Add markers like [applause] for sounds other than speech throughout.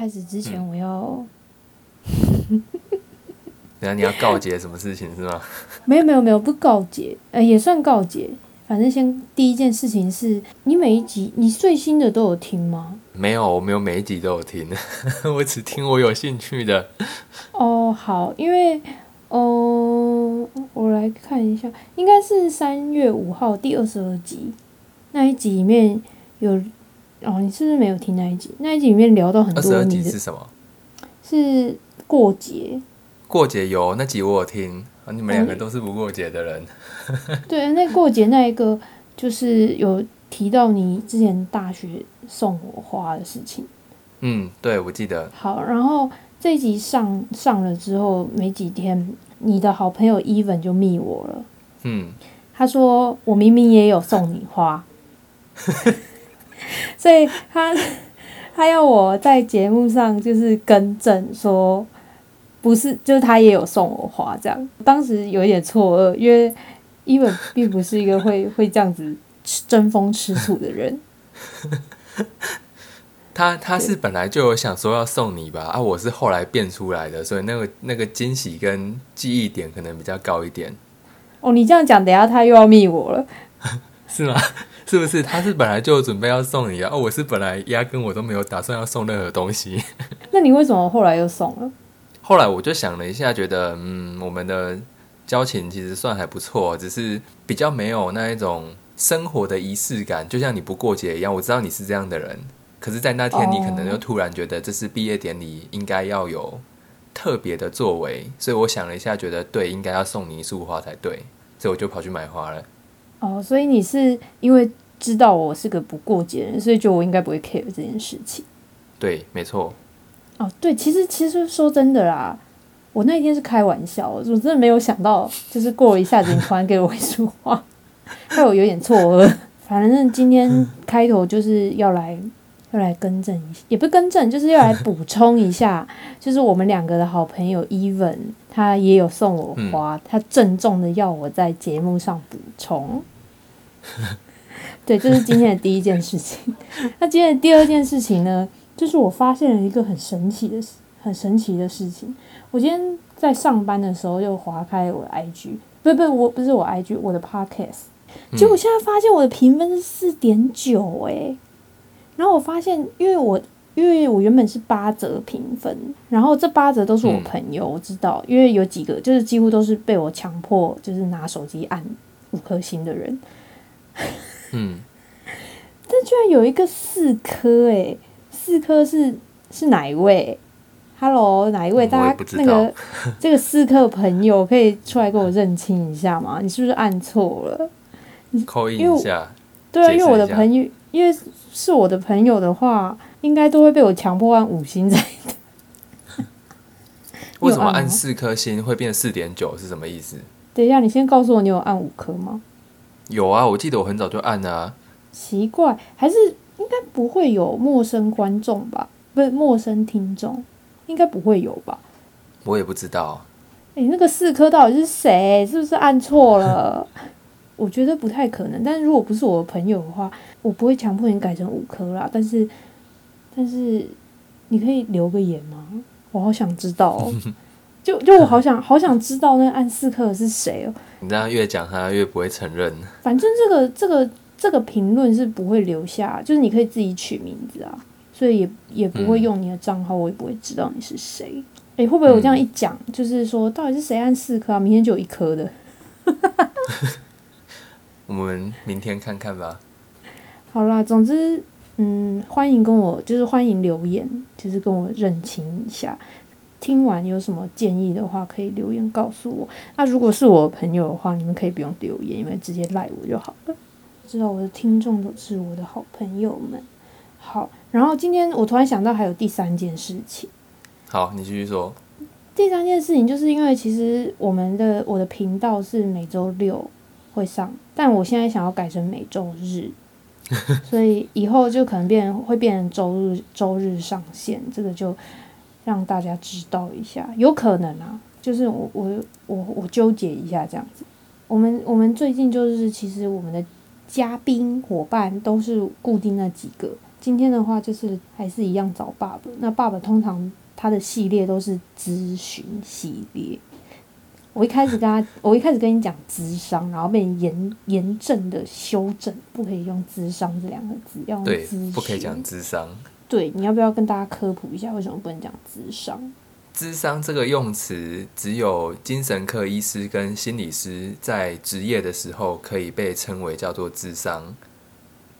开始之前，我要，等下你要告诫什么事情是吗？[laughs] 没有没有没有不告诫，呃，也算告诫。反正先第一件事情是你每一集你最新的都有听吗？没有，我没有每一集都有听，[laughs] 我只听我有兴趣的。哦，好，因为哦，我来看一下，应该是三月五号第二十二集那一集里面有哦，你是不是没有听那一集？那一集里面聊到很多二十二集是什么？是过节，过节有那集我有听啊，你们两个嗯都是不过节的人。[laughs] 对，那过节那一个就是有提到你之前大学送我花的事情。嗯，对，我记得。好，然后这一集上上了之后没几天，你的好朋友 Even 就密我了。嗯，他说我明明也有送你花，[laughs] [laughs] 所以他他要我在节目上就是更正说，不是，就是他也有送我花这样。当时有一点错愕，因为 Even 并不是一个会会这样子吃争风吃醋的人。[laughs] 他他是本来就有想说要送你吧，啊，我是后来变出来的，所以那个那个惊喜跟记忆点可能比较高一点，哦，你这样讲，等下他又要密我了。[laughs] 是吗？是不是？他是本来就准备要送你啊，哦，我是本来压根我都没有打算要送任何东西。[laughs] 那你为什么后来又送了？后来我就想了一下，觉得嗯，我们的交情其实算还不错，只是比较没有那一种生活的仪式感，就像你不过节一样。我知道你是这样的人，可是，在那天你可能哦就突然觉得这是毕业典礼应该要有特别的作为，所以我想了一下，觉得对，应该要送你一束花才对，所以我就跑去买花了。哦，所以你是因为知道我是个不过节的人，所以就我应该不会 care 这件事情。对，没错，哦，对，其实其实说真的啦，我那一天是开玩笑，我真的没有想到，就是过了一下子，你突然给我一束花，[laughs] 害我有点错愕。反正今天开头就是要来要来更正一下，也不是更正，就是要来补 [laughs] 充一下，就是我们两个的好朋友 Even，他也有送我花，他郑重的要我在节目上补充。对，这是今天的第一件事情。[laughs] 那今天的第二件事情呢，就是我发现了一个很神奇的事，很神奇的事情。我今天在上班的时候又划开我的 IG，不不，我不是我 IG，我的 Podcast。结果我现在发现我的评分是四点九哎，然后我发现，因为我因为我原本是八折评分，然后这八折都是我嗯朋友，我知道，因为有几个就是几乎都是被我强迫就是拿手机按五颗星的人，嗯，但居然有一个四颗诶，四颗是是哪一位？Hello，哪一位？大家那个这个四颗朋友可以出来跟我认清一下吗？你是不是按错了？扣印因为我一下，对啊，因为我的朋友，因为是我的朋友的话，应该都会被我强迫按五星才 [laughs] 为什么按四颗星会变四点九是什么意思？等一下，你先告诉我你有按五颗吗？有啊，我记得我很早就按了、啊。奇怪，还是应该不会有陌生观众吧？不是陌生听众，应该不会有吧？我也不知道，诶，那个四颗到底是谁？是不是按错了？[laughs] 我觉得不太可能。但是如果不是我的朋友的话，我不会强迫你改成五颗啦。但是，但是你可以留个言吗？我好想知道哦。[laughs] 就就我好想好想知道那个按四颗的是谁哦。你这样越讲他越不会承认。反正这个这个这个评论是不会留下，就是你可以自己取名字啊，所以也也不会用你的账号，我也不会知道你是谁。诶，会不会我这样一讲，就是说到底是谁按四颗啊？明天就有一颗的。[laughs] 我们明天看看吧。好啦，总之，嗯，欢迎跟我，就是欢迎留言，就是跟我认清一下。听完有什么建议的话，可以留言告诉我。那如果是我朋友的话，你们可以不用留言，因为直接赖我就好了。知道我的听众都是我的好朋友们。好，然后今天我突然想到还有第三件事情。好，你继续说。第三件事情就是因为其实我们的我的频道是每周六会上，但我现在想要改成每周日，[laughs] 所以以后就可能变会变成周日周日上线，这个就让大家知道一下，有可能啊，就是我我我我纠结一下这样子。我们我们最近就是其实我们的嘉宾伙伴都是固定那几个，今天的话就是还是一样找爸爸。那爸爸通常他的系列都是咨询系列。我一开始跟他，[laughs] 我一开始跟你讲智商，然后被严严正的修正，不可以用智商这两个字，要用对咨，不可以询讲智商。对，你要不要跟大家科普一下，为什么不能讲智商？智商这个用词，只有精神科医师跟心理师在职业的时候可以被称为叫做智商。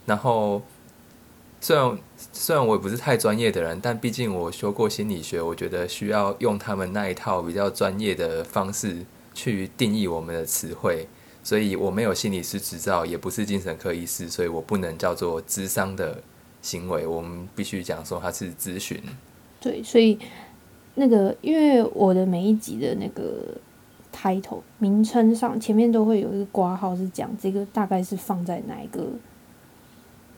然后，虽然虽然我也不是太专业的人，但毕竟我修过心理学，我觉得需要用他们那一套比较专业的方式去定义我们的词汇。所以我没有心理师执照，也不是精神科医师，所以我不能叫做智商的行为。我们必须讲说它是咨询。对，所以那个，因为我的每一集的那个 title 名称上前面都会有一个挂号，是讲这个大概是放在哪一个，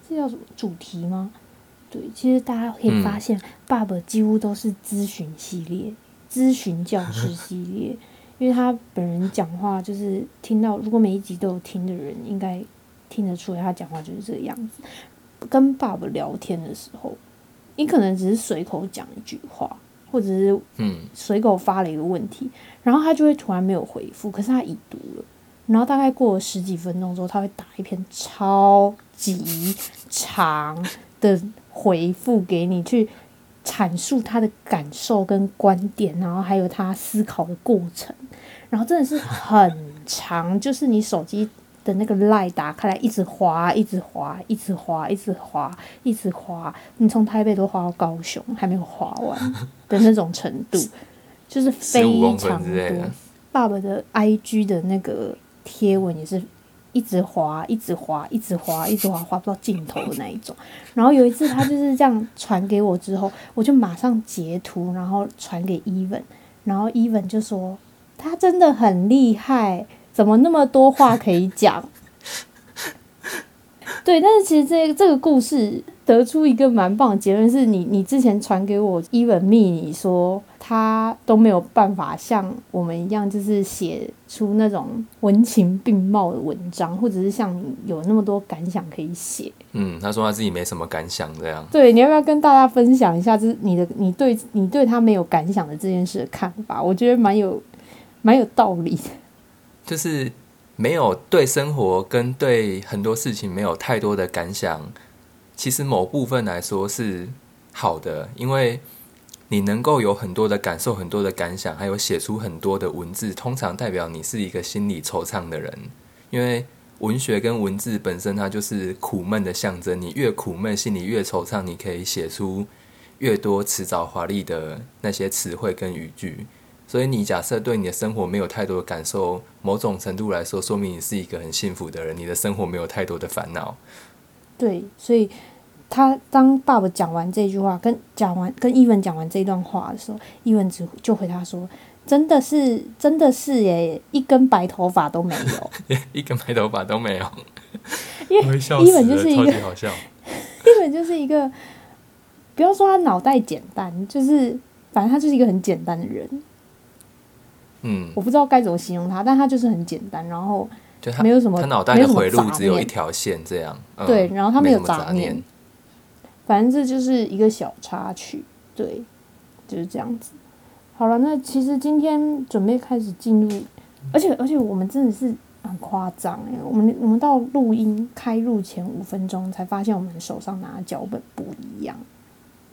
这叫什么主题吗？对，其实大家可以发现，爸爸几乎都是咨询系列、咨询教师系列，[laughs] 因为他本人讲话就是听到，如果每一集都有听的人，应该听得出来，他讲话就是这个样子。跟爸爸聊天的时候，你可能只是随口讲一句话，或者是嗯，随口发了一个问题，然后他就会突然没有回复，可是他已读了，然后大概过了十几分钟之后，他会打一篇超级长的回复给你，去阐述他的感受跟观点，然后还有他思考的过程，然后真的是很长，就是你手机。的那个 line 打开来，一直滑，一直滑，一直滑，一直滑，一直滑。你从台北都滑到高雄，还没有滑完的那种程度，[laughs] 就是非15公分常多。爸爸的 IG 的那个贴文也是一直滑，一直滑，一直滑，一直滑，滑不到尽头的那一种。然后有一次他就是这样传给我之后，我就马上截图，然后传给 Even，然后 Even 就说他真的很厉害。怎么那么多话可以讲？[laughs] 对，但是其实这这个故事得出一个蛮棒的结论，是你你之前传给我伊文密，你说他都没有办法像我们一样，就是写出那种文情并茂的文章，或者是像你有那么多感想可以写。嗯，他说他自己没什么感想，这样。对，你要不要跟大家分享一下，就是你的你对你对他没有感想的这件事的看法？我觉得蛮有蛮有道理的。就是没有对生活跟对很多事情没有太多的感想，其实某部分来说是好的，因为你能够有很多的感受、很多的感想，还有写出很多的文字，通常代表你是一个心理惆怅的人。因为文学跟文字本身它就是苦闷的象征，你越苦闷，心里越惆怅，你可以写出越多辞藻华丽的那些词汇跟语句。所以你假设对你的生活没有太多的感受，某种程度来说，说明你是一个很幸福的人，你的生活没有太多的烦恼。对，所以他当爸爸讲完这句话，跟讲完跟伊文讲完这段话的时候，伊文只就回答说：“真的是，真的是耶，一根白头发都没有。[laughs] 一根白头发都没有，因为伊，文就是一个超级好笑。伊文就是一个，不要说他脑袋简单，就是反正他就是一个很简单的人。嗯，我不知道该怎么形容他，但他就是很简单，然后就没有什么他脑袋的回路只有一条线，这样。嗯对然后他没有杂杂念反正这就是一个小插曲，对，就是这样子。好了，那其实今天准备开始进入，而且而且我们真的是很夸张哎，我们我们到录音开录前五分钟才发现我们手上拿的脚本不一样，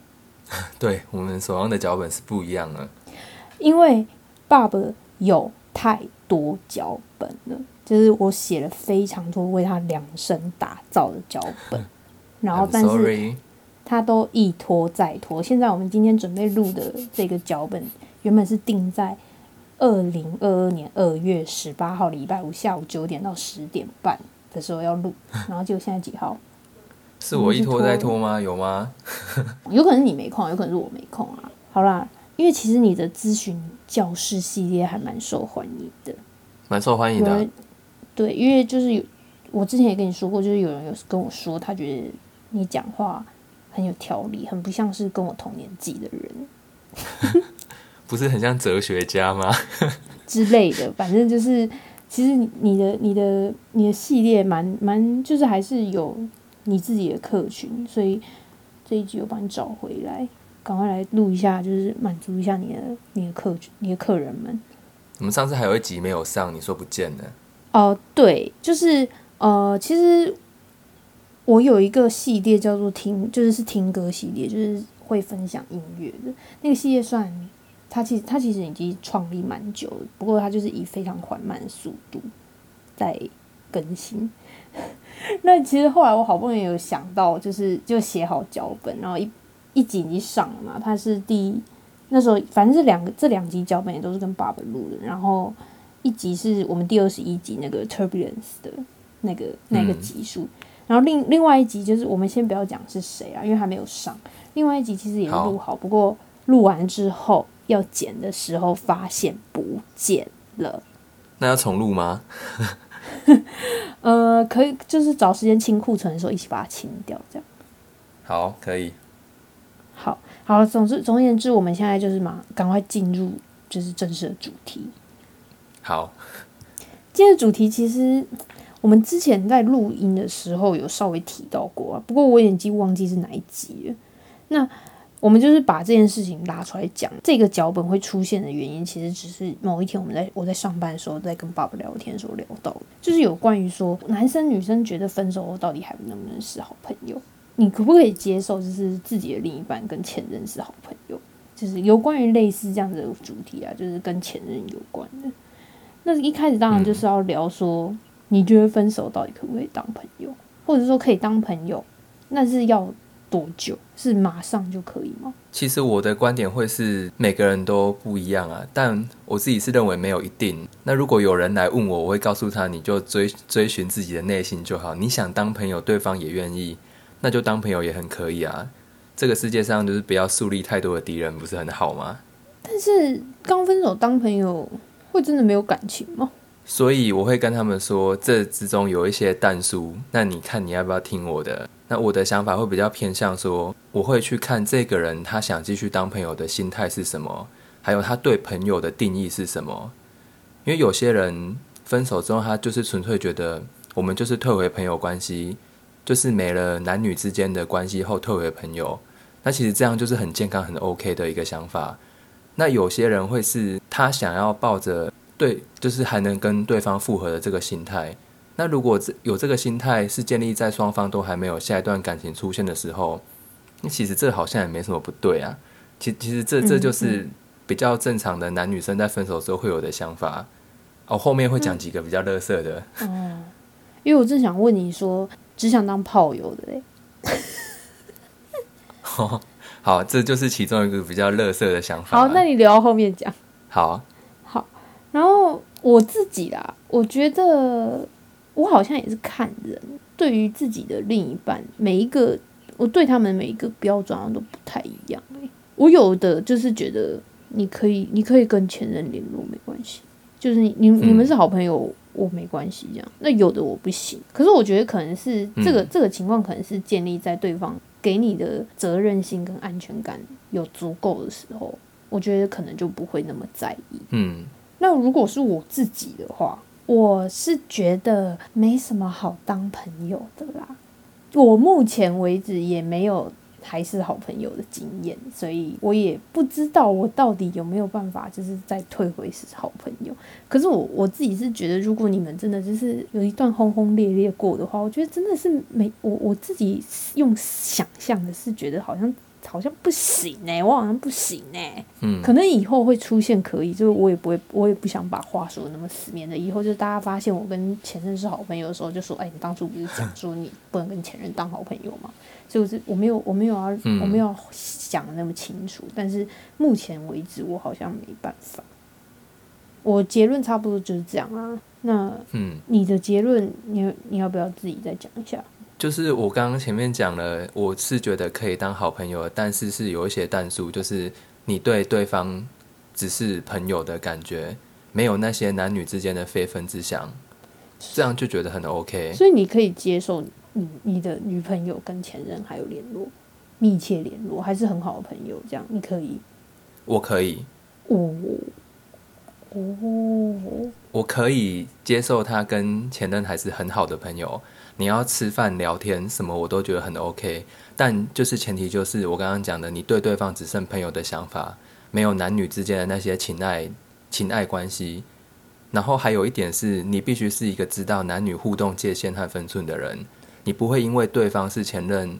[laughs] 对我们手上的脚本是不一样的。因为爸爸有太多脚本了，就是我写了非常多为他量身打造的脚本，然后但是他都一拖再拖。现在我们今天准备录的这个脚本，原本是定在二零二二年二月十八号礼拜五下午九点到十点半的时候要录，[laughs] 然后就现在几号？是我一拖再拖吗？有吗？[laughs] 有可能是你没空，有可能是我没空啊。好啦，因为其实你的咨询教室系列还蛮受欢迎的，蛮受欢迎的啊。对，因为就是有我之前也跟你说过，就是有人有跟我说，他觉得你讲话很有条理，很不像是跟我同年纪的人 [laughs] 不是很像哲学家吗？[laughs] 之类的。反正就是，其实你你的你的你的系列蛮蛮，就是还是有你自己的客群，所以这一集又帮你找回来，赶快来录一下，就是满足一下你的你的客你的客人们。我们上次还有一集没有上，你说不见了。哦，对，就是呃，其实我有一个系列叫做听，就是是听歌系列，就是会分享音乐的那个系列，算它其实它其实已经创立蛮久了，不过它就是以非常缓慢的速度在更新。[laughs] 那其实后来我好不容易有想到，就是就写好脚本，然后一一集已经上了嘛，他是第那时候反正这两个这两集脚本也都是跟爸爸录的，然后。一集是我们第二十一集那个 turbulence 的那个那个集数，然后另另外一集就是我们先不要讲是谁啊，因为还没有上。另外一集其实也录好，不过录完之后要剪的时候发现不见了。那要重录吗？[laughs] 呃，可以，就是找时间清库存的时候一起把它清掉，这样。好，可以。好，好，总之总而言之，我们现在就是嘛赶快进入就是正式的主题。好，今天的主题其实我们之前在录音的时候有稍微提到过啊，不过我已经忘记是哪一集了。那我们就是把这件事情拉出来讲，这个脚本会出现的原因，其实只是某一天我们在我在上班的时候，在跟爸爸聊天的时候聊到的，就是有关于说男生女生觉得分手后到底还能不能是好朋友？你可不可以接受，就是自己的另一半跟前任是好朋友？就是有关于类似这样的主题啊，就是跟前任有关的。那一开始当然就是要聊说，你觉得分手到底可不可以当朋友，或者说可以当朋友，那是要多久？是马上就可以吗？其实我的观点会是每个人都不一样啊，但我自己是认为没有一定。那如果有人来问我，我会告诉他，你就追追寻自己的内心就好。你想当朋友，对方也愿意，那就当朋友也很可以啊。这个世界上就是不要树立太多的敌人，不是很好吗？但是刚分手当朋友。会真的没有感情吗？所以我会跟他们说，这之中有一些淡书，那你看你要不要听我的？那我的想法会比较偏向说，我会去看这个人他想继续当朋友的心态是什么，还有他对朋友的定义是什么。因为有些人分手之后，他就是纯粹觉得我们就是退回朋友关系，就是没了男女之间的关系后退回朋友。那其实这样就是很健康、很 OK 的一个想法。那有些人会是他想要抱着对，就是还能跟对方复合的这个心态。那如果有这个心态是建立在双方都还没有下一段感情出现的时候，那其实这好像也没什么不对啊。其其实这这就是比较正常的男女生在分手之后会有的想法。哦，后面会讲几个比较乐色的。哦，因为我正想问你说，只想当炮友的嘞。[laughs] 好，这就是其中一个比较乐色的想法。好，那你留到后面讲。好，好。然后我自己啦，我觉得我好像也是看人，对于自己的另一半，每一个我对他们每一个标准都不太一样。我有的就是觉得你可以，你可以跟前任联络没关系，就是你你你们是好朋友，我没关系这样。那有的我不行，可是我觉得可能是这个这个情况可能是建立在对方。给你的责任心跟安全感有足够的时候，我觉得可能就不会那么在意。嗯，那如果是我自己的话，我是觉得没什么好当朋友的啦。我目前为止也没有。还是好朋友的经验，所以我也不知道我到底有没有办法，就是再退回是好朋友。可是我我自己是觉得，如果你们真的就是有一段轰轰烈烈过的话，我觉得真的是没我我自己用想象的是觉得好像。好像不行呢，我好像不行呢。嗯，可能以后会出现可以，就是我也不会，我也不想把话说的那么死面的。以后就是大家发现我跟前任是好朋友的时候，就说：“哎，你当初不是讲说你不能跟前任当好朋友吗？”所以我是我没有我没有要我没有想的那么清楚。但是目前为止，我好像没办法。我结论差不多就是这样啊。那嗯，你的结论，你你要不要自己再讲一下？就是我刚刚前面讲了，我是觉得可以当好朋友，但是是有一些淡数，就是你对对方只是朋友的感觉，没有那些男女之间的非分之想，这样就觉得很 OK。所以你可以接受你你的女朋友跟前任还有联络，密切联络，还是很好的朋友，这样你可以？我可以。哦哦，我可以接受他跟前任还是很好的朋友。你要吃饭聊天什么，我都觉得很 OK。但就是前提就是我刚刚讲的，你对对方只剩朋友的想法，没有男女之间的那些情爱情爱关系。然后还有一点是，你必须是一个知道男女互动界限和分寸的人。你不会因为对方是前任，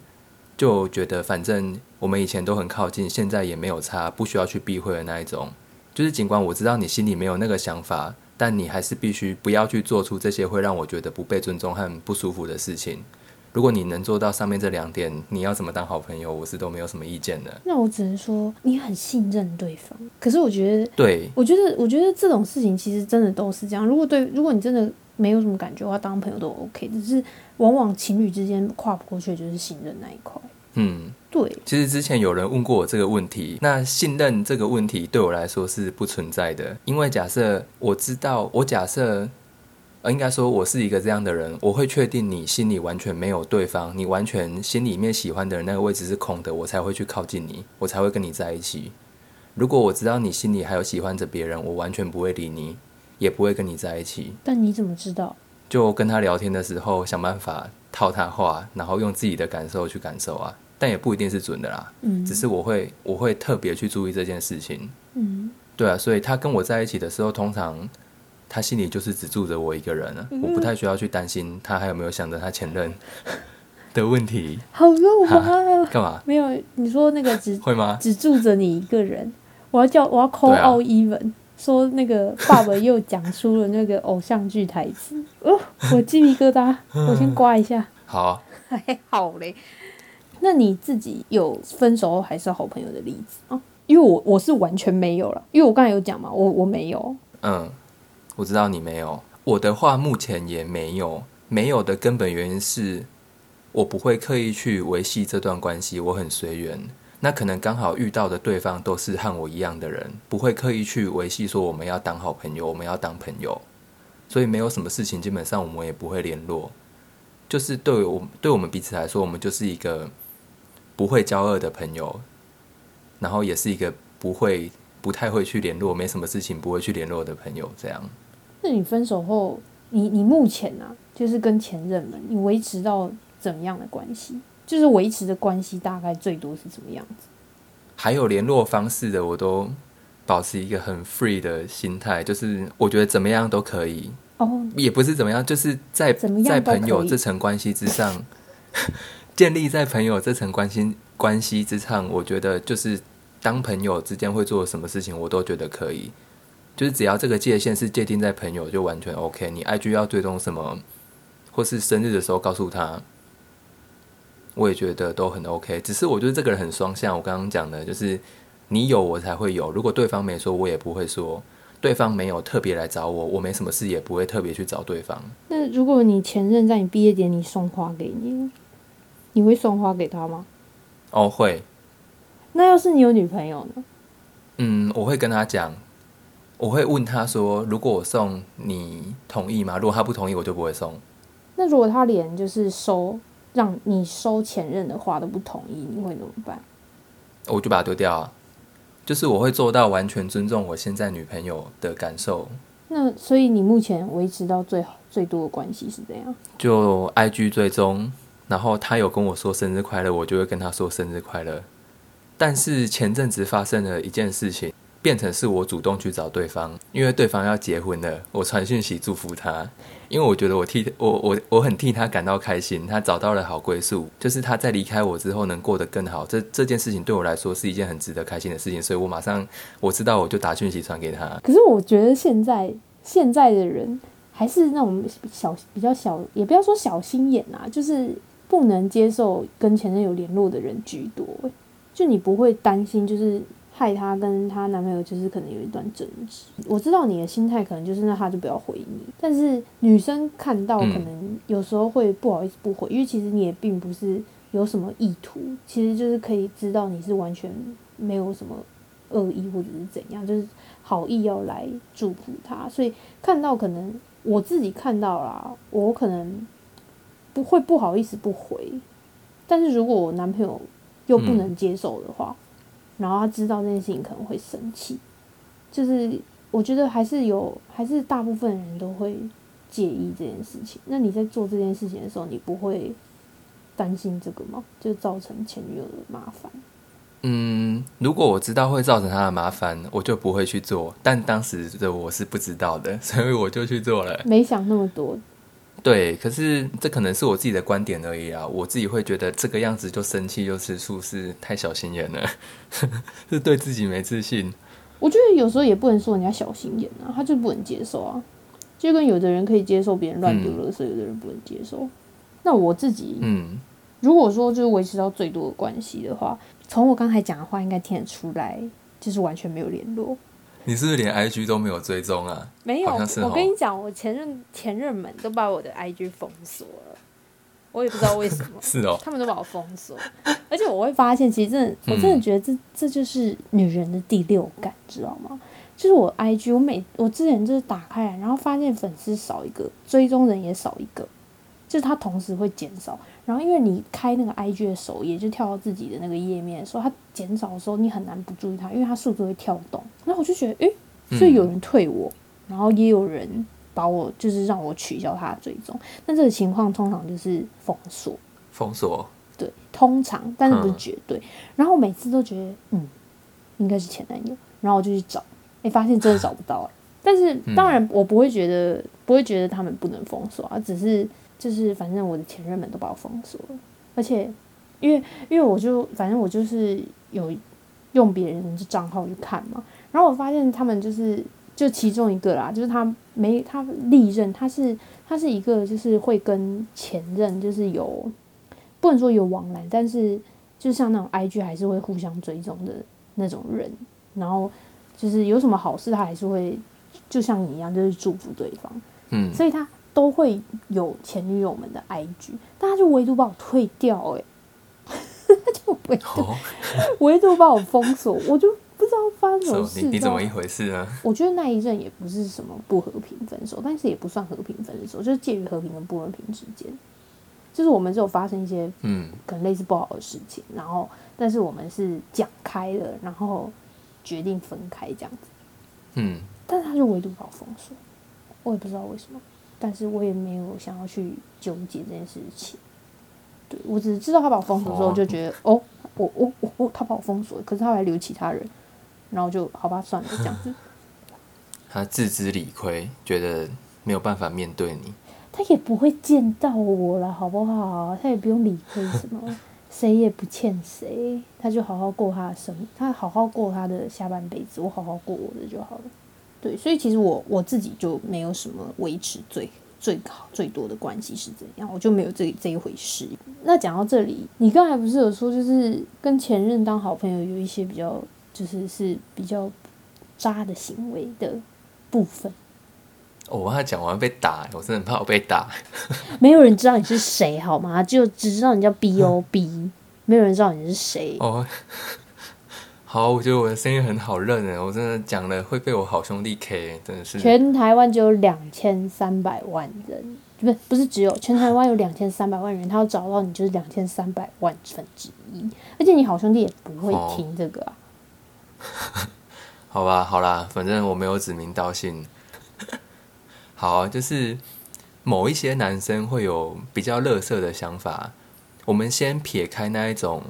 就觉得反正我们以前都很靠近，现在也没有差，不需要去避讳的那一种。就是尽管我知道你心里没有那个想法，但你还是必须不要去做出这些会让我觉得不被尊重和不舒服的事情。如果你能做到上面这两点，你要怎么当好朋友，我是都没有什么意见的。那我只能说你很信任对方，可是我觉得，对，我觉得，我觉得这种事情其实真的都是这样。如果对，如果你真的没有什么感觉的话，当朋友都 OK。只是往往情侣之间跨不过去，就是信任那一块。嗯，对。其实之前有人问过我这个问题，那信任这个问题对我来说是不存在的，因为假设我知道，我假设。呃，应该说，我是一个这样的人，我会确定你心里完全没有对方，你完全心里面喜欢的人那个位置是空的，我才会去靠近你，我才会跟你在一起。如果我知道你心里还有喜欢着别人，我完全不会理你，也不会跟你在一起。但你怎么知道？就跟他聊天的时候，想办法套他话，然后用自己的感受去感受啊，但也不一定是准的啦。嗯，只是我会，我会特别去注意这件事情。嗯，对啊，所以他跟我在一起的时候，通常。他心里就是只住着我一个人了，我不太需要去担心他还有没有想着他前任 [laughs] 的问题。好肉啊！干嘛？没有，你说那个只会吗？只住着你一个人，我要叫我要 call out even，说那个爸爸又讲出了那个偶像剧台词。[laughs] 哦，我鸡皮疙瘩，我先刮一下。好，还好嘞。那你自己有分手后还是好朋友的例子啊？因为我我是完全没有了，因为我刚才有讲嘛，我我没有。嗯。我知道你没有，我的话目前也没有。没有的根本原因是我不会刻意去维系这段关系，我很随缘。那可能刚好遇到的对方都是和我一样的人，不会刻意去维系说我们要当好朋友，我们要当朋友。所以没有什么事情，基本上我们也不会联络。就是对我对我们彼此来说，我们就是一个不会交恶的朋友，然后也是一个不会不太会去联络，没什么事情不会去联络的朋友，这样。那你分手后，你你目前呢，就是跟前任们，你维持到怎么样的关系？就是维持的关系大概最多是什么样子？还有联络方式的，我都保持一个很 free 的心态，就是我觉得怎么样都可以。哦，也不是怎么样，就是在在朋友这层关系之上，[laughs] 建立在朋友这层关系关系之上，我觉得就是当朋友之间会做什么事情，我都觉得可以。就是只要这个界限是界定在朋友，就完全 OK。你 IG 要追踪什么，或是生日的时候告诉他，我也觉得都很 OK。只是我觉得这个人很双向。我刚刚讲的，就是你有我才会有。如果对方没说，我也不会说。对方没有特别来找我，我没什么事也不会特别去找对方。那如果你前任在你毕业典礼送花给你，你会送花给他吗？哦，会。那要是你有女朋友呢？嗯，我会跟他讲。我会问他说：“如果我送，你同意吗？如果他不同意，我就不会送。那如果他连就是收让你收前任的话都不同意，你会怎么办？我就把它丢掉啊！就是我会做到完全尊重我现在女朋友的感受。那所以你目前维持到最好最多的关系是怎样？就 I G 追踪，然后他有跟我说生日快乐，我就会跟他说生日快乐。但是前阵子发生了一件事情。变成是我主动去找对方，因为对方要结婚了，我传讯息祝福他，因为我觉得我替我我我很替他感到开心，他找到了好归宿，就是他在离开我之后能过得更好，这这件事情对我来说是一件很值得开心的事情，所以我马上我知道我就打讯息传给他。可是我觉得现在现在的人还是那种小比较小，也不要说小心眼啊，就是不能接受跟前任有联络的人居多，就你不会担心就是。害她跟她男朋友就是可能有一段争执，我知道你的心态可能就是那他就不要回你，但是女生看到可能有时候会不好意思不回，因为其实你也并不是有什么意图，其实就是可以知道你是完全没有什么恶意或者是怎样，就是好意要来祝福他，所以看到可能我自己看到啦，我可能不会不好意思不回，但是如果我男朋友又不能接受的话。然后他知道这件事情可能会生气，就是我觉得还是有，还是大部分人都会介意这件事情。那你在做这件事情的时候，你不会担心这个吗？就造成前女友的麻烦？嗯，如果我知道会造成他的麻烦，我就不会去做。但当时的我是不知道的，所以我就去做了。没想那么多。对，可是这可能是我自己的观点而已啊。我自己会觉得这个样子就生气就吃醋是太小心眼了，[laughs] 是对自己没自信。我觉得有时候也不能说人家小心眼啊，他就不能接受啊。就跟有的人可以接受别人乱丢垃圾，有的人不能接受。那我自己，嗯，如果说就是维持到最多的关系的话。从我刚才讲的话，应该听得出来，就是完全没有联络。你是不是连 IG 都没有追踪啊？没有，我跟你讲，我前任前任们都把我的 IG 封锁了，我也不知道为什么。[laughs] 是哦，他们都把我封锁，而且我会发现，其实真的，我真的觉得这这就是女人的第六感，知道吗？就是我 IG，我每我之前就是打开来，然后发现粉丝少一个，追踪人也少一个，就是它同时会减少。然后，因为你开那个 IG 的首页，就跳到自己的那个页面的时候，它减少的时候，你很难不注意它，因为它数字会跳动。然后我就觉得，诶，所以有人退我，然后也有人把我就是让我取消他的追踪。但这个情况通常就是封锁，封锁，对，通常，但是不是绝对。然后我每次都觉得，嗯，应该是前男友，然后我就去找，哎，发现真的找不到。但是当然，我不会觉得，不会觉得他们不能封锁啊，只是。就是反正我的前任们都把我封锁了，而且因为因为我就反正我就是有用别人的账号去看嘛，然后我发现他们就是就其中一个啦，就是他没他历任他是他是一个就是会跟前任就是有不能说有往来，但是就像那种 IG 还是会互相追踪的那种人，然后就是有什么好事他还是会就像你一样就是祝福对方，嗯，所以他。都会有前女友们的 IG，但他就唯独把我退掉，哎，[laughs] 他就唯独唯独把我封锁，我就不知道发生什么 [laughs] 事。你怎么一回事呢？我觉得那一阵也不是什么不和平分手，但是也不算和平分手，就是介于和平跟不和平之间。就是我们只有发生一些嗯，可能类似不好的事情，然后但是我们是讲开了，然后决定分开这样子。嗯，但是他就唯独把我封锁，我也不知道为什么。但是我也没有想要去纠结这件事情，对我只是知道他把我封锁之后，就觉得哦，我我我我他把我封锁，可是他还留其他人，然后就好吧，算了这样子。[laughs] 他自知理亏，觉得没有办法面对你，他也不会见到我了，好不好？他也不用理亏什么，谁也不欠谁，他就好好过他的生，他好好过他的下半辈子，我好好过我的就好了。对，所以其实我我自己就没有什么维持最最好最多的关系是怎样，我就没有这这一回事。那讲到这里，你刚才不是有说，就是跟前任当好朋友有一些比较，就是是比较渣的行为的部分。哦，我他讲完被打，我真的很怕我被打。[laughs] 没有人知道你是谁好吗？就只知道你叫 [laughs] B O B，没有人知道你是谁。哦。好，我觉得我的声音很好认诶，我真的讲了会被我好兄弟 K，真的是。全台湾只有两千三百万人，不是不是只有全台湾有两千三百万人，他要找到你就是两千三百万分之一，而且你好兄弟也不会听这个啊。好吧，好啦，反正我没有指名道姓。[laughs] 好，就是某一些男生会有比较乐色的想法，我们先撇开那一种。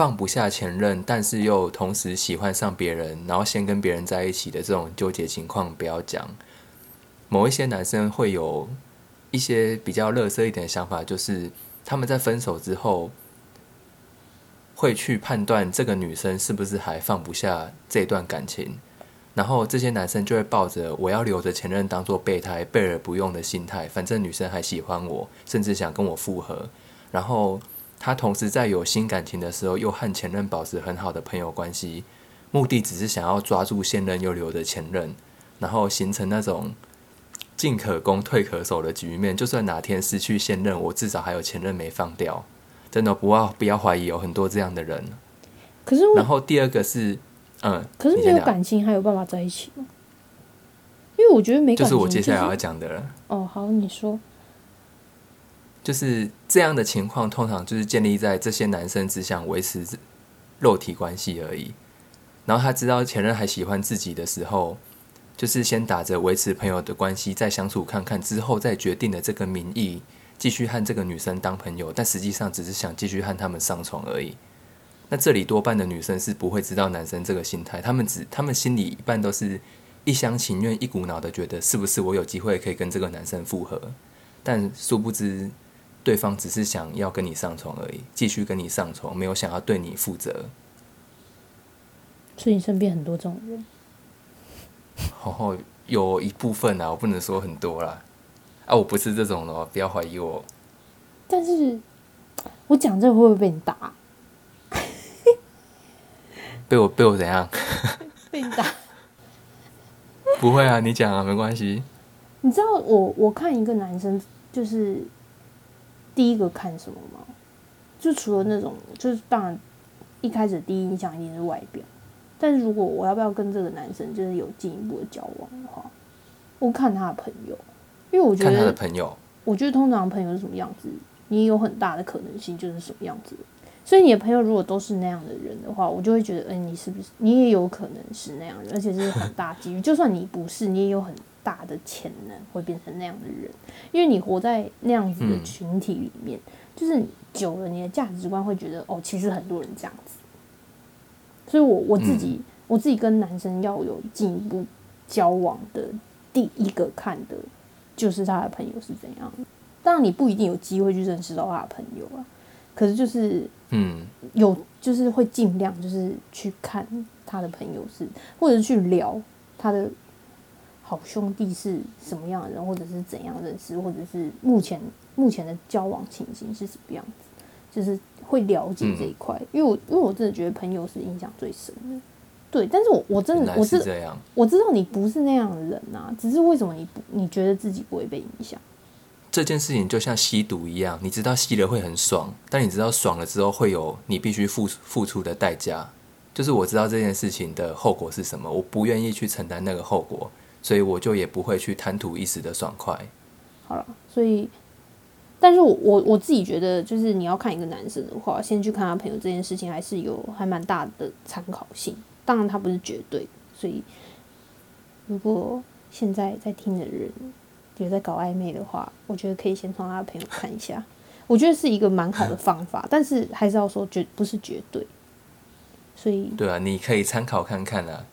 放不下前任，但是又同时喜欢上别人，然后先跟别人在一起的这种纠结情况，不要讲。某一些男生会有一些比较乐色一点的想法，就是他们在分手之后，会去判断这个女生是不是还放不下这段感情，然后这些男生就会抱着我要留着前任当做备胎、备而不用的心态，反正女生还喜欢我，甚至想跟我复合，然后。他同时在有新感情的时候，又和前任保持很好的朋友关系，目的只是想要抓住现任又留着前任，然后形成那种进可攻退可守的局面。就算哪天失去现任，我至少还有前任没放掉。真的不要不要怀疑，有很多这样的人。可是，然后第二个是，嗯，可是没有感情还有办法在一起吗？因为我觉得没就是我接下来要讲的了。哦，好，你说。就是这样的情况，通常就是建立在这些男生只想维持肉体关系而已。然后他知道前任还喜欢自己的时候，就是先打着维持朋友的关系，再相处看看，之后再决定了这个名义，继续和这个女生当朋友，但实际上只是想继续和他们上床而已。那这里多半的女生是不会知道男生这个心态，他们只他们心里一半都是一厢情愿、一股脑的觉得是不是我有机会可以跟这个男生复合，但殊不知对方只是想要跟你上床而已，继续跟你上床，没有想要对你负责。所以你身边很多这种人，然后有一部分啊，我不能说很多啦，啊，我不是这种的哦，不要怀疑我。但是我讲这个会不会被你打？被我被我怎样？[laughs] 被你打？[laughs] 不会啊，你讲啊，没关系。你知道我我看一个男生就是第一个看什么吗？就除了那种，就是当然一开始第一印象一定是外表，但是如果我要不要跟这个男生就是有进一步的交往的话，我看他的朋友，因为我觉看他的得朋友，我觉得通常朋友是什么样子，你有很大的可能性就是什么样子。所以你的朋友如果都是那样的人的话，我就会觉得，哎、你是不是你也有可能是那样的人，而且是很大几率。就算你不是，你也有很大的潜能会变成那样的人，因为你活在那样子的嗯群体里面，就是久了，你的价值观会觉得，哦，其实很多人这样子。所以我我自己、我自己跟男生要有进一步交往的第一个看的，就是他的朋友是怎样的。当然，你不一定有机会去认识到他的朋友啊，可是就是嗯，有就是会尽量就是去看他的朋友是，或者是去聊他的好兄弟是什么样的人，或者是怎样认识，或者是目前目前的交往情形是什么样子，就是会了解这一块。因为我因为我真的觉得朋友是影响最深的，对。但是我我真的我是是这样。我知道你不是那样的人啊，只是为什么你不你觉得自己不会被影响？这件事情就像吸毒一样，你知道吸了会很爽，但你知道爽了之后会有你必须付付出的代价。就是我知道这件事情的后果是什么，我不愿意去承担那个后果，所以我就也不会去贪图一时的爽快。好了，所以，但是我我我自己觉得，就是你要看一个男生的话，先去看他朋友这件事情，还是有还蛮大的参考性。当然，他不是绝对，所以如果现在在听的人有在搞暧昧的话，我觉得可以先从他的朋友看一下，我觉得是一个蛮好的方法，但是还是要说绝不是绝对，所以对啊，你可以参考看看啊。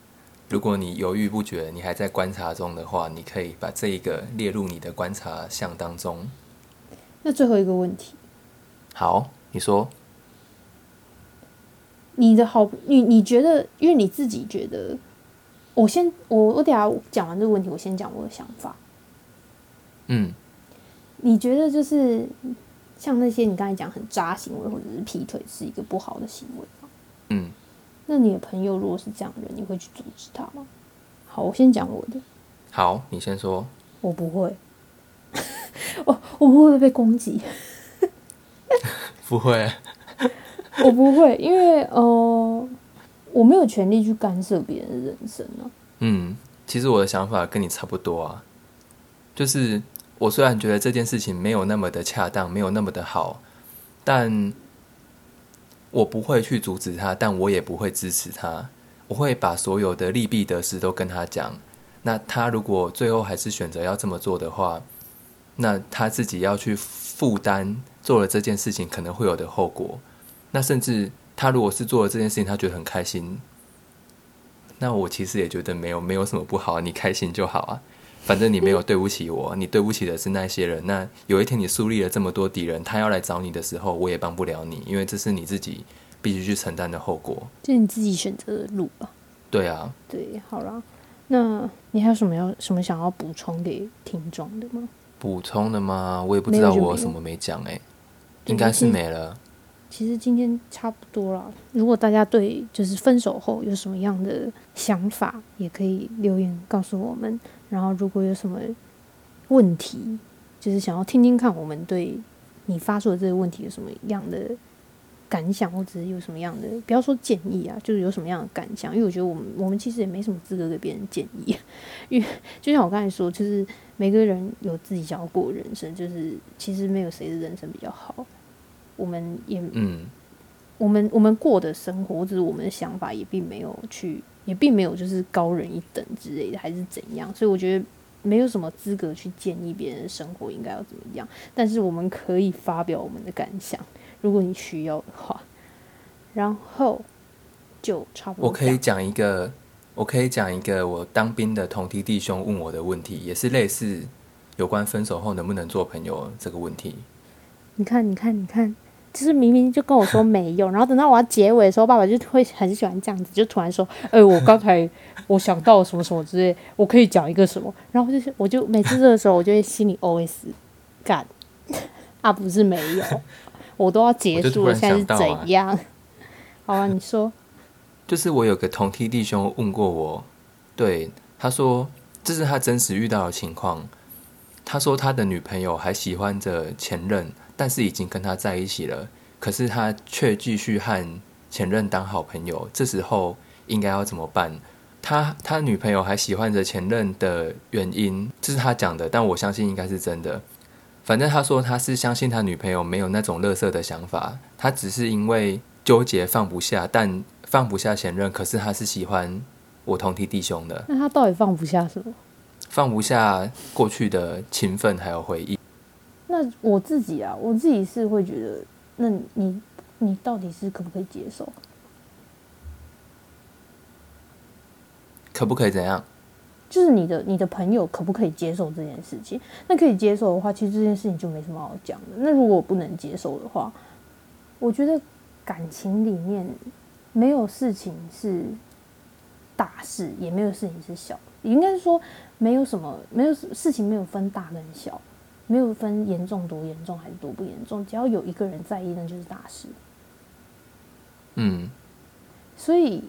如果你犹豫不决，你还在观察中的话，你可以把这一个列入你的观察项当中。那最后一个问题，好，你说，你的好，你你觉得，因为你自己觉得，我先我我等下讲完这个问题，我先讲我的想法。嗯，你觉得就是像那些你刚才讲很渣行为或者是劈腿是一个不好的行为吗？嗯，那你的朋友如果是这样的人，你会去阻止他吗？好，我先讲我的，好，你先说。我不会，[laughs] 我我不会被攻击，[laughs] 不会，[laughs] 我不会，因为呃，我没有权利去干涉别人的人生啊。嗯，其实我的想法跟你差不多啊，就是我虽然觉得这件事情没有那么的恰当，没有那么的好，但我不会去阻止他，但我也不会支持他。我会把所有的利弊得失都跟他讲。那他如果最后还是选择要这么做的话，那他自己要去负担做了这件事情可能会有的后果。那甚至他如果是做了这件事情，他觉得很开心，那我其实也觉得没有没有什么不好，你开心就好啊。反正你没有对不起我，你对不起的是那些人。那有一天你树立了这么多敌人，他要来找你的时候，我也帮不了你，因为这是你自己必须去承担的后果。就是你自己选择的路吧。对啊，对，好啦，那你还有什么要什么想要补充给听众的吗？补充的吗？我也不知道我有什么没讲哎、对应该是没了。其实今天差不多了。如果大家对就是分手后有什么样的想法，也可以留言告诉我们。然后如果有什么问题，就是想要听听看我们对你发出的这个问题有什么样的感想，或者是有什么样的，不要说建议啊，就是有什么样的感想。因为我觉得我们我们其实也没什么资格给别人建议，[laughs] 因为就像我刚才说，就是每个人有自己想要过的人生，就是其实没有谁的人生比较好。我们也嗯，我们我们过的生活或者是我们的想法，也并没有去也并没有就是高人一等之类的，还是怎样，所以我觉得没有什么资格去建议别人的生活应该要怎么样。但是我们可以发表我们的感想，如果你需要的话。然后就差不多。我可以讲一个，我可以讲一个我当兵的同梯弟兄问我的问题，也是类似有关分手后能不能做朋友这个问题。你看，你看，你看，就是明明就跟我说没有，[laughs] 然后等到我要结尾的时候，爸爸就会很喜欢这样子，就突然说：“哎，我刚才我想到什么什么之类，我可以讲一个什么。”然后就是我就每次这个时候，我就会心里 OS 干 [laughs] 啊，不是没有，我都要结束了，现在是怎样？好啊，你说，就是我有个同梯弟兄问过我，对他说这是他真实遇到的情况。他说他的女朋友还喜欢着前任，但是已经跟他在一起了，可是他却继续和前任当好朋友。这时候应该要怎么办？他他女朋友还喜欢着前任的原因，这是他讲的，但我相信应该是真的。反正他说他是相信他女朋友没有那种乐色的想法，他只是因为。纠结放不下，但放不下前任，可是他是喜欢我同梯弟兄的。那他到底放不下什么？放不下过去的情分还有回忆。那我自己啊，我自己是会觉得，那你你到底是可不可以接受？可不可以怎样？就是你的你的朋友可不可以接受这件事情？那可以接受的话，其实这件事情就没什么好讲的。那如果我不能接受的话，我觉得。感情里面没有事情是大事，也没有事情是小。应该是说，没有什么没有事情没有分大跟小，没有分严重多严重还是多不严重。只要有一个人在意，那就是大事。嗯，所以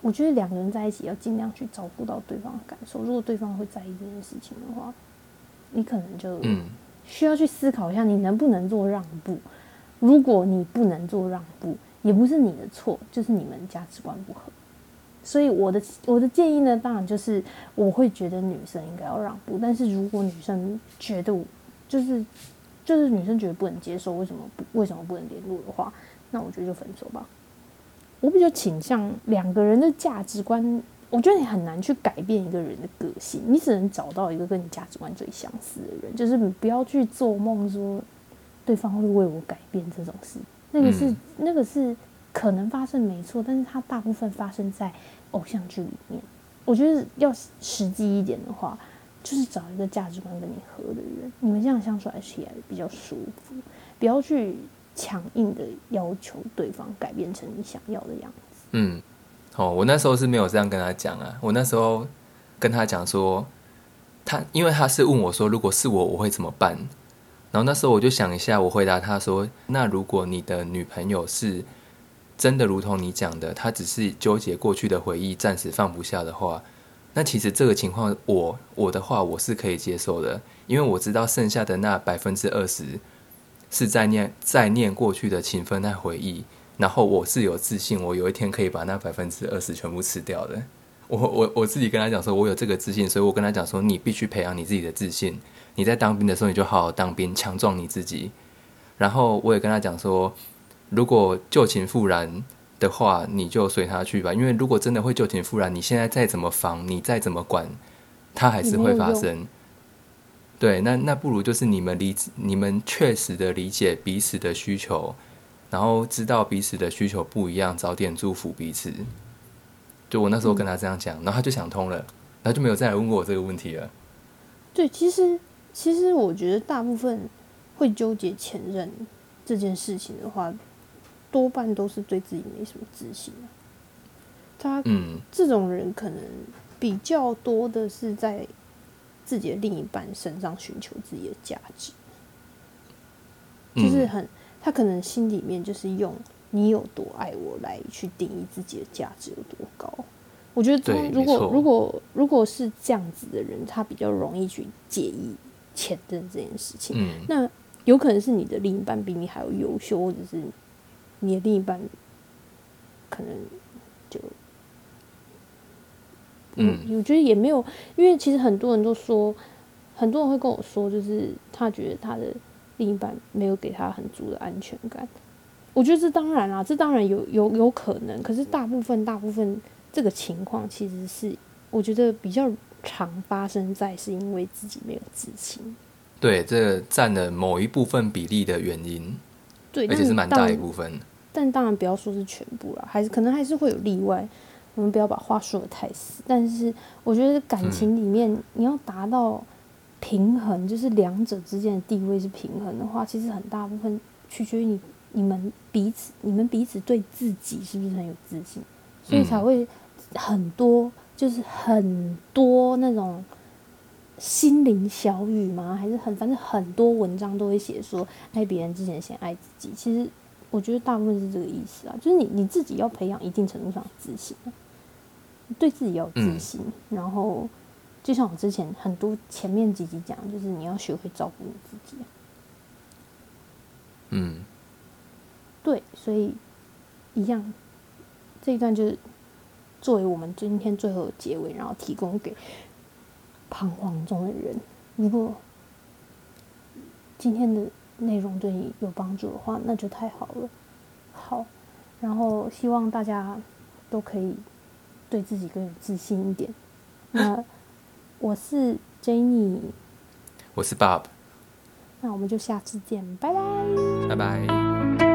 我觉得两个人在一起要尽量去照顾到对方的感受。如果对方会在意这件事情的话，你可能就需要去思考一下，你能不能做让步。如果你不能做让步，也不是你的错，就是你们价值观不合。所以我的我的建议呢，当然就是我会觉得女生应该要让步。但是如果女生觉得就是就是女生觉得不能接受，为什么不为什么不能联络的话，那我觉得就分手吧。我比较倾向两个人的价值观，我觉得你很难去改变一个人的个性，你只能找到一个跟你价值观最相似的人，就是你不要去做梦说。对方会为我改变这种事，那个是那个是可能发生没错，但是它大部分发生在偶像剧里面。我觉得要实际一点的话，就是找一个价值观跟你合的人，你们这样相处起来比较舒服。不要去强硬的要求对方改变成你想要的样子。嗯，哦，我那时候是没有这样跟他讲啊。我那时候跟他讲说，他因为他是问我说，如果是我，我会怎么办？然后那时候我就想一下，我回答他说：“那如果你的女朋友是真的如同你讲的，他只是纠结过去的回忆，暂时放不下的话，那其实这个情况，我我的话我是可以接受的，因为我知道剩下的那百分之二十是在念在念过去的情分那回忆，然后我是有自信，我有一天可以把那百分之二十全部吃掉的。我我我自己跟他讲说，我有这个自信，所以我跟他讲说，你必须培养你自己的自信。”你在当兵的时候，你就好好当兵，强壮你自己。然后我也跟他讲说，如果旧情复燃的话，你就随他去吧。因为如果真的会旧情复燃，你现在再怎么防，你再怎么管，它还是会发生。对，那那不如就是你们理，你们确实的理解彼此的需求，然后知道彼此的需求不一样，早点祝福彼此。就我那时候跟他这样讲，然后他就想通了，然后就没有再来问过我这个问题了。对，其实。其实我觉得大部分会纠结前任这件事情的话，多半都是对自己没什么自信。他这种人可能比较多的是在自己的另一半身上寻求自己的价值，就是很他可能心里面就是用你有多爱我来去定义自己的价值有多高。我觉得如果如果如果是这样子的人，他比较容易去介意。前任这件事情，那有可能是你的另一半比你还要优秀，或者是你的另一半可能就，嗯，我觉得也没有，因为其实很多人都说，很多人会跟我说，就是他觉得他的另一半没有给他很足的安全感。我觉得这当然啦，这当然有有有可能，可是大部分大部分这个情况其实是我觉得比较常发生在是因为自己没有自信。对，这占了某一部分比例的原因，对，而且是蛮大一部分。但当然不要说是全部了，还是可能还是会有例外。我们不要把话说的太死。但是我觉得感情里面你要达到平衡，就是两者之间的地位是平衡的话，其实很大部分取决于你你们彼此，你们彼此对自己是不是很有自信，所以才会很多就是很多那种心灵小语吗？还是很反正很多文章都会写说爱别人之前先爱自己。其实。我觉得大部分是这个意思啊，就是你你自己要培养一定程度上的自信，对自己要有自信。然后，就像我之前很多前面几集讲，就是你要学会照顾你自己。嗯，对，所以一样，这一段就是作为我们今天最后的结尾，然后提供给彷徨中的人。如果今天的。内容对你有帮助的话，那就太好了。好，然后希望大家都可以对自己更有自信一点。那 [laughs] 我是 Jenny，我是 Bob，那我们就下次见，拜拜，拜拜。